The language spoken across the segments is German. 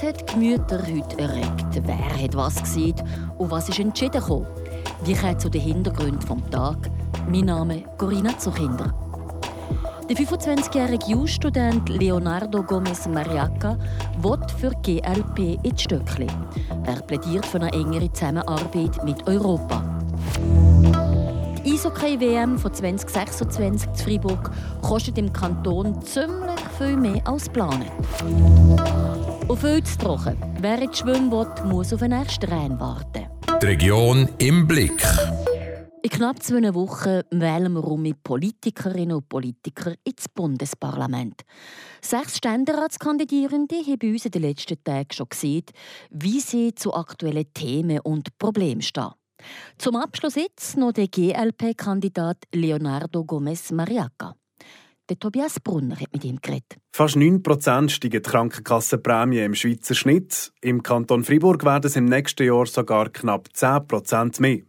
Was hat die Gemüter heute erregt? Wer hat was gesehen? Und was ist entschieden gekommen? Wie kommt zu den Hintergründen des Tages? Mein Name ist Corinna Zuchinder. Der 25-jährige Jus-Student Leonardo Gomez Mariaca will für GLP ins Stöckli. Er plädiert für eine engere Zusammenarbeit mit Europa. Die Eishockey-WM von 2026 zu Freiburg kostet im Kanton ziemlich viel mehr als geplant. Auf viel zu trocken. Wer ins Schwimmen will, muss auf den nächsten Rennen warten. Die Region im Blick. In knapp zwei Wochen wählen wir um mit Politikerinnen und Politikern ins Bundesparlament. Sechs Ständeratskandidierende haben bei uns in den letzten Tagen schon gesehen, wie sie zu aktuellen Themen und Problemen stehen. Zum Abschluss jetzt noch der GLP-Kandidat Leonardo Gomez Mariaca. Der Tobias Brunner hat mit ihm geredet. Fast 9% steigen die Krankenkassenprämien im Schweizer Schnitt. Im Kanton Fribourg werden es im nächsten Jahr sogar knapp 10% mehr.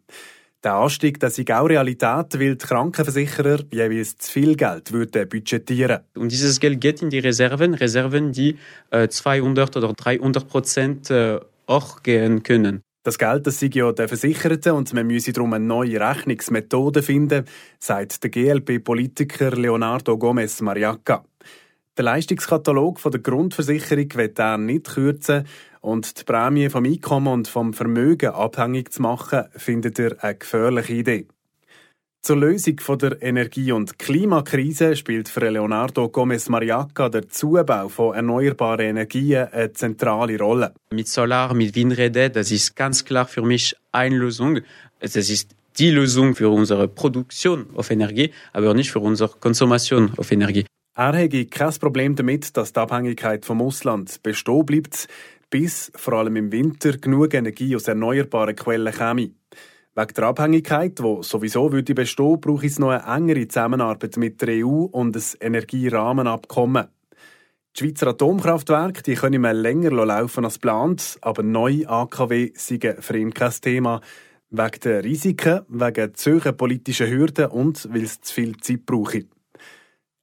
Der Anstieg das ist auch Realität, weil die Krankenversicherer jeweils zu viel Geld würden budgetieren Und dieses Geld geht in die Reserven, Reserven, die äh, 200 oder 300 Prozent äh, auch gehen können. Das Geld das sei ja der Versicherten und man müsse darum eine neue Rechnungsmethode finden, sagt der GLP-Politiker Leonardo Gomez Mariaca. Der Leistungskatalog der Grundversicherung wird er nicht kürzen und die Prämie vom Einkommen und vom Vermögen abhängig zu machen, findet er eine gefährliche Idee. Zur Lösung der Energie- und Klimakrise spielt für Leonardo Gomez Mariaca der Zubau von erneuerbaren Energien eine zentrale Rolle. Mit Solar, mit Windräder, das ist ganz klar für mich eine Lösung. Das ist die Lösung für unsere Produktion auf Energie, aber nicht für unsere Konsumation auf Energie. Er hätte kein Problem damit, dass die Abhängigkeit vom Ausland bestehen bleibt, bis vor allem im Winter genug Energie aus erneuerbaren Quellen käme. Wegen der Abhängigkeit, die sowieso würde bestehen, brauche es noch eine engere Zusammenarbeit mit der EU und ein Energierahmenabkommen. Die Schweizer Atomkraftwerke die können mehr länger laufen als geplant, aber neue AKW sind für ihn kein Thema. Wegen der Risiken, wegen hohen politischen Hürden und weil es zu viel Zeit brauche.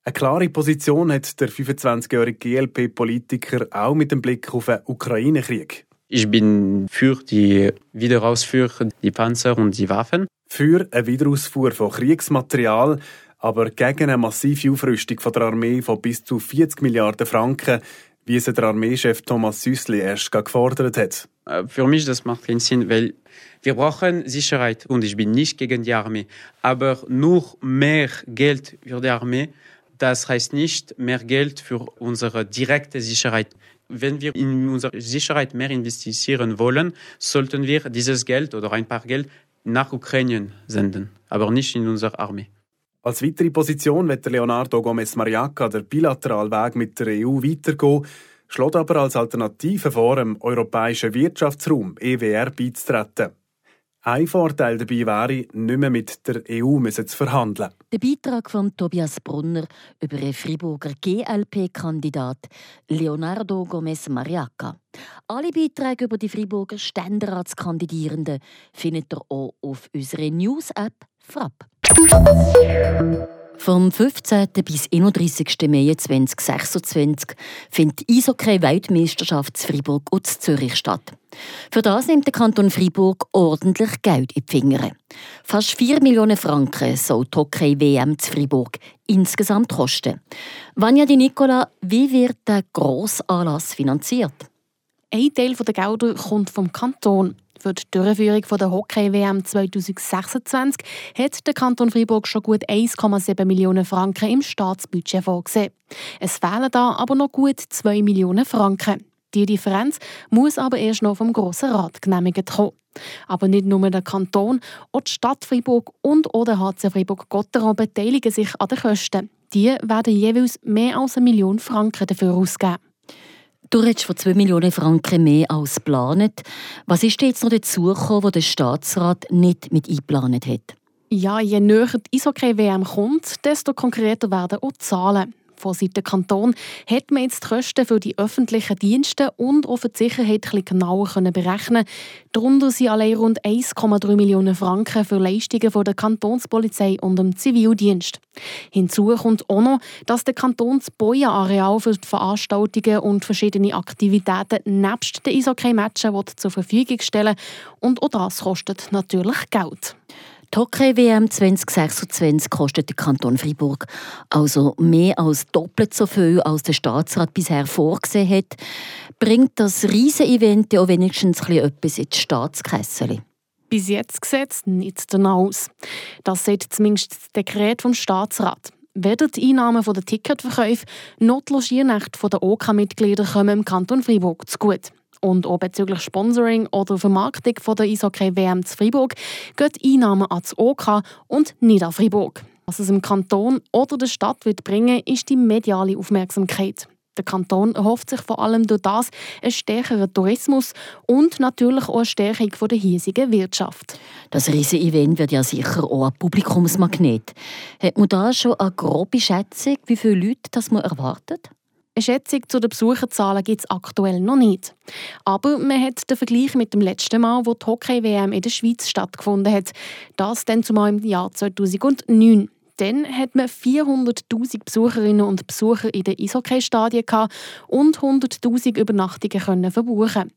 Eine klare Position hat der 25-jährige GLP-Politiker auch mit dem Blick auf den Ukraine-Krieg. Ich bin für die Wiederausfuhr, die Panzer und die Waffen. Für eine Wiederausfuhr von Kriegsmaterial, aber gegen eine massive Aufrüstung von der Armee von bis zu 40 Milliarden Franken, wie es der Armeechef Thomas Süssli erst gefordert hat. Äh, für mich das macht keinen Sinn, weil wir brauchen Sicherheit und ich bin nicht gegen die Armee. Aber nur mehr Geld für die Armee, das heißt nicht mehr Geld für unsere direkte Sicherheit wenn wir in unsere Sicherheit mehr investieren wollen, sollten wir dieses Geld oder ein paar Geld nach Ukraine senden, aber nicht in unsere Armee. Als weitere Position wird Leonardo Gomez Mariaca der bilaterale Weg mit der EU weitergehen, schlägt aber als Alternative vor, dem Europäischen Wirtschaftsraum EWR beizutreten. Ein Vorteil dabei wäre, nicht mehr mit der EU zu verhandeln. Der Beitrag von Tobias Brunner über den Friburger GLP-Kandidat Leonardo Gomez Mariaca. Alle Beiträge über die Friburger Ständeratskandidierenden findet ihr auch auf unserer News-App Frapp. Vom 15. bis 31. Mai 2026 findet die Eishockey-Weltmeisterschaft zu Freiburg und zu Zürich statt. Für das nimmt der Kanton Freiburg ordentlich Geld in die Finger. Fast 4 Millionen Franken soll die Hockey-WM zu Freiburg insgesamt kosten. Vanja Di Nicola, wie wird der Grossanlass finanziert? Ein Teil der Gelder kommt vom Kanton. Für die Durchführung der Hockey-WM 2026 hat der Kanton Freiburg schon gut 1,7 Millionen Franken im Staatsbudget vorgesehen. Es fehlen da aber noch gut 2 Millionen Franken. Die Differenz muss aber erst noch vom Grossen Rat genehmigt kommen. Aber nicht nur der Kanton, auch die Stadt Freiburg und oder HC Freiburg-Gotteron beteiligen sich an den Kosten. Die werden jeweils mehr als eine Million Franken dafür ausgeben. Du redest von 2 Millionen Franken mehr als geplant. Was ist jetzt noch dazugekommen, was der Staatsrat nicht mit eingeplant hat? Ja, je näher die Eishockey-WM kommt, desto konkreter werden auch die Zahlen. Von Seiten Kanton hat man jetzt die Kosten für die öffentlichen Dienste und auch für die Sicherheit ein genauer berechnen Darunter sind allein rund 1,3 Millionen Franken für Leistungen von der Kantonspolizei und dem Zivildienst. Hinzu kommt auch noch, dass der Kanton für die Veranstaltungen und verschiedene Aktivitäten nebst den Eishockey-Matchen zur Verfügung stellen und auch das kostet natürlich Geld. Die Hockey-WM 2026 kostet der Kanton Freiburg also mehr als doppelt so viel, als der Staatsrat bisher vorgesehen hat. Bringt das Riesen-Event auch wenigstens etwas ins Staatskessel? Bis jetzt sieht es nicht danach aus. Das sagt zumindest das Dekret vom Staatsrat. Weder die Einnahmen von den Ticketverkäufen noch die Logiernächte der OK-Mitglieder kommen im Kanton Freiburg zu gut. Und auch bezüglich Sponsoring oder Vermarktung von der Eishockey-WM zu Freiburg die Einnahmen ans OK und nicht an Freiburg. Was es im Kanton oder der Stadt wird bringen, ist die mediale Aufmerksamkeit. Der Kanton erhofft sich vor allem durch das einen stärkeren Tourismus und natürlich auch eine Stärkung der hiesigen Wirtschaft. Das riesige Event wird ja sicher auch ein Publikumsmagnet. Hat man da schon eine grobe Schätzung, wie viele Leute das man erwartet? Eine Schätzung zu den Besucherzahlen gibt es aktuell noch nicht. Aber man hat den Vergleich mit dem letzten Mal, wo die Hockey-WM in der Schweiz stattgefunden hat. Das dann zumal im Jahr 2009. Dann hat man 400.000 Besucherinnen und Besucher in den Eishockey-Stadien und 100.000 Übernachtungen können verbuchen.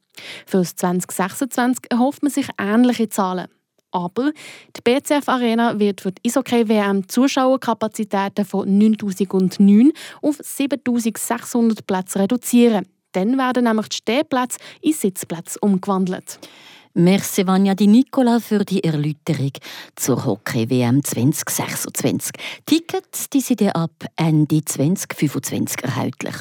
Für 2026 erhofft man sich ähnliche Zahlen. Aber die BCF Arena wird für die Eishockey-WM Zuschauerkapazitäten von 9009 auf 7600 Plätze reduzieren. Dann werden nämlich die Stehplätze in Sitzplätze umgewandelt. Merci Vanja Di Nicola für die Erläuterung zur Hockey-WM 2026. Tickets die sind ab Ende 2025 erhältlich.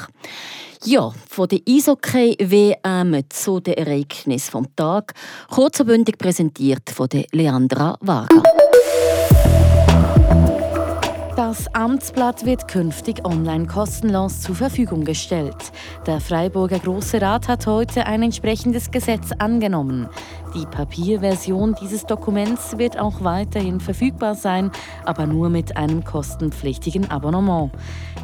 Ja, von der Eishockey-WM zu den Ereignissen vom Tag, kurzverbündig präsentiert von der Leandra Varga. Das Amtsblatt wird künftig online kostenlos zur Verfügung gestellt. Der Freiburger Große Rat hat heute ein entsprechendes Gesetz angenommen. Die Papierversion dieses Dokuments wird auch weiterhin verfügbar sein, aber nur mit einem kostenpflichtigen Abonnement.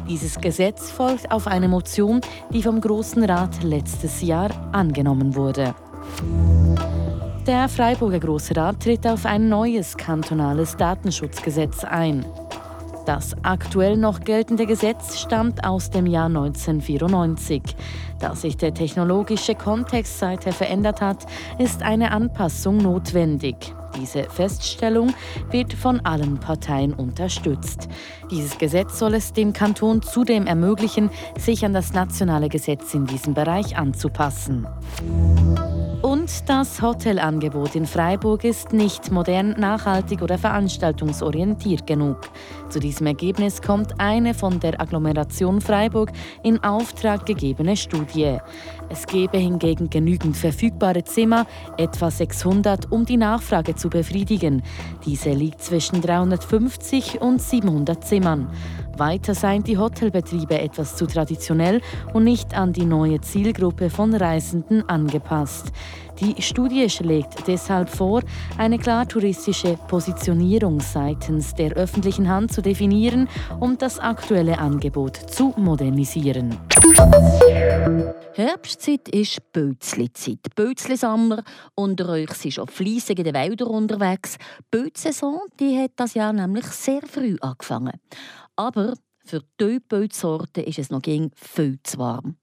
Dieses Gesetz folgt auf eine Motion, die vom Großen Rat letztes Jahr angenommen wurde. Der Freiburger Große Rat tritt auf ein neues kantonales Datenschutzgesetz ein. Das aktuell noch geltende Gesetz stammt aus dem Jahr 1994. Da sich der technologische Kontext seither verändert hat, ist eine Anpassung notwendig. Diese Feststellung wird von allen Parteien unterstützt. Dieses Gesetz soll es dem Kanton zudem ermöglichen, sich an das nationale Gesetz in diesem Bereich anzupassen. Und das Hotelangebot in Freiburg ist nicht modern, nachhaltig oder veranstaltungsorientiert genug. Zu diesem Ergebnis kommt eine von der Agglomeration Freiburg in Auftrag gegebene Studie. Es gebe hingegen genügend verfügbare Zimmer, etwa 600, um die Nachfrage zu befriedigen. Diese liegt zwischen 350 und 700 Zimmern. Weiter seien die Hotelbetriebe etwas zu traditionell und nicht an die neue Zielgruppe von Reisenden angepasst. Die Studie schlägt deshalb vor, eine klar touristische Positionierung seitens der öffentlichen Hand zu definieren, um das aktuelle Angebot zu modernisieren. Herbstzeit ist Bötzli-Zeit. Bötzli-Sammler unter euch sind schon fleissig in den Wäldern unterwegs. Die Bötzsaison die hat das Jahr nämlich sehr früh angefangen. Aber für die Pilzsorten ist es noch viel zu warm.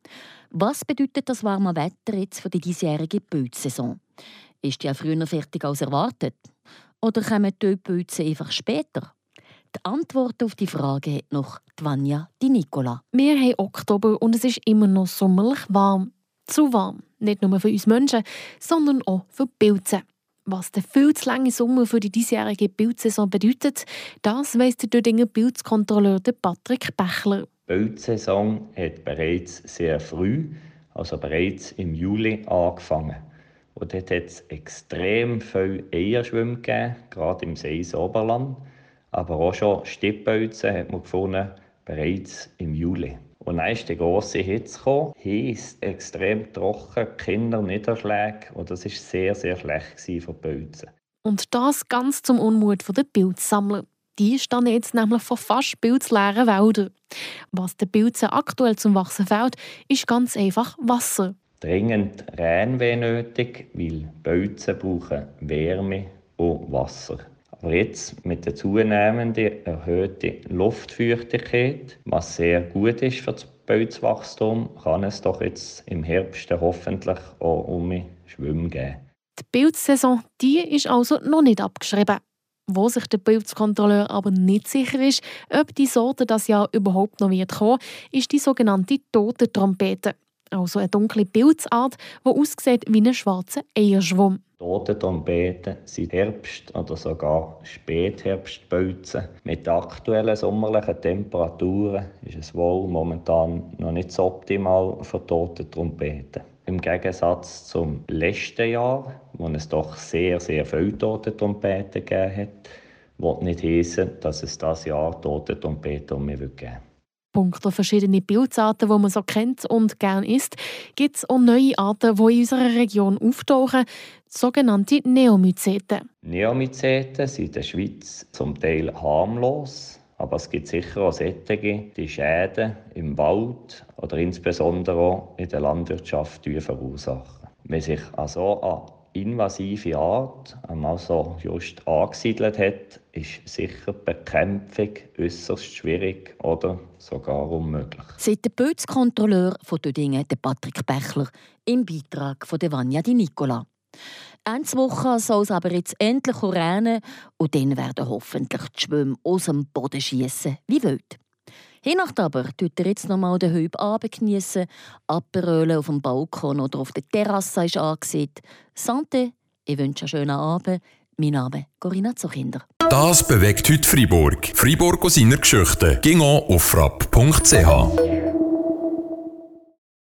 Was bedeutet das warme Wetter jetzt für die diesjährige Pilzsaison? Ist die ja früher fertig als erwartet? Oder kommen die Pilze einfach später? Die Antwort auf die Frage hat noch die Vanja Di Nicola. Wir haben Oktober und es ist immer noch sommerlich warm. Zu warm. Nicht nur für uns Menschen, sondern auch für Pilze. Was der viel zu lange Sommer für die diesjährige Bildsaison bedeutet, das weiss der Dödinger Bildkontrolleur Patrick Bechler. Die Bildsaison hat bereits sehr früh, also bereits im Juli, angefangen. Und dort hat es extrem viel Eierschwimmen gegeben, gerade im Seis-Oberland. Aber auch schon Stippbölzen hat man gefunden, bereits im Juli. Und dann ist die grosse Hitze gekommen, heiß, extrem trocken, Kinderniederschläge und das war sehr, sehr schlecht für die Pilze. Und das ganz zum Unmut der Pilzsammler. Die stehen jetzt nämlich vor fast pilzleeren Wäldern. Was den Pilzen aktuell zum Wachsen fehlt, ist ganz einfach Wasser. Dringend wäre nötig, weil Pilze brauchen Wärme und Wasser. Aber jetzt mit der zunehmenden erhöhten Luftfeuchtigkeit, was sehr gut ist für das Pilzwachstum, kann es doch jetzt im Herbst hoffentlich auch um Schwimmen geben. Die Pilzsaison die ist also noch nicht abgeschrieben. Wo sich der Pilzkontrolleur aber nicht sicher ist, ob die Sorte das Jahr überhaupt noch wird kommen, ist die sogenannte tote Trompete. Also eine dunkle Pilzart, die aussieht wie ein schwarzer Eierschwamm. Tote Trompeten sind Herbst- oder sogar Spätherbstpilze. Mit aktuellen sommerlichen Temperaturen ist es wohl momentan noch nicht so optimal für tote Trompeten. Im Gegensatz zum letzten Jahr, wo es doch sehr, sehr viele tote Trompeten gegeben hat, will nicht heißen, dass es das Jahr tote Trompeten mehr geben wird. Punkto verschiedene Pilzarten, die man so kennt und gern isst, gibt es auch neue Arten, die in unserer Region auftauchen, sogenannte Neomyceten. Neomyceten sind in der Schweiz zum Teil harmlos, aber es gibt sicher auch solche, die Schäden im Wald oder insbesondere auch in der Landwirtschaft verursachen. Wenn sich also eine invasive Art also just angesiedelt hat, ist sicher die Bekämpfung äußerst schwierig oder sogar unmöglich. Seit der Pilzkontrolleur von Dödingen, Patrick Bechler, im Beitrag von Vanya Di Nicola. Ende Woche soll es aber jetzt endlich regnen und dann werden hoffentlich die Schwimmen aus dem Boden schiessen wie wild. Hinacht aber tut er jetzt nochmal den Hüb geniessen, Aperöle auf dem Balkon oder auf der Terrasse ist angesehen. Sante, ich wünsche einen schönen Abend. Mein Name ist Corinna Zuchinder. Das bewegt heute Freiburg. Freiburg aus seiner Geschichte. Ging auf frapp.ch.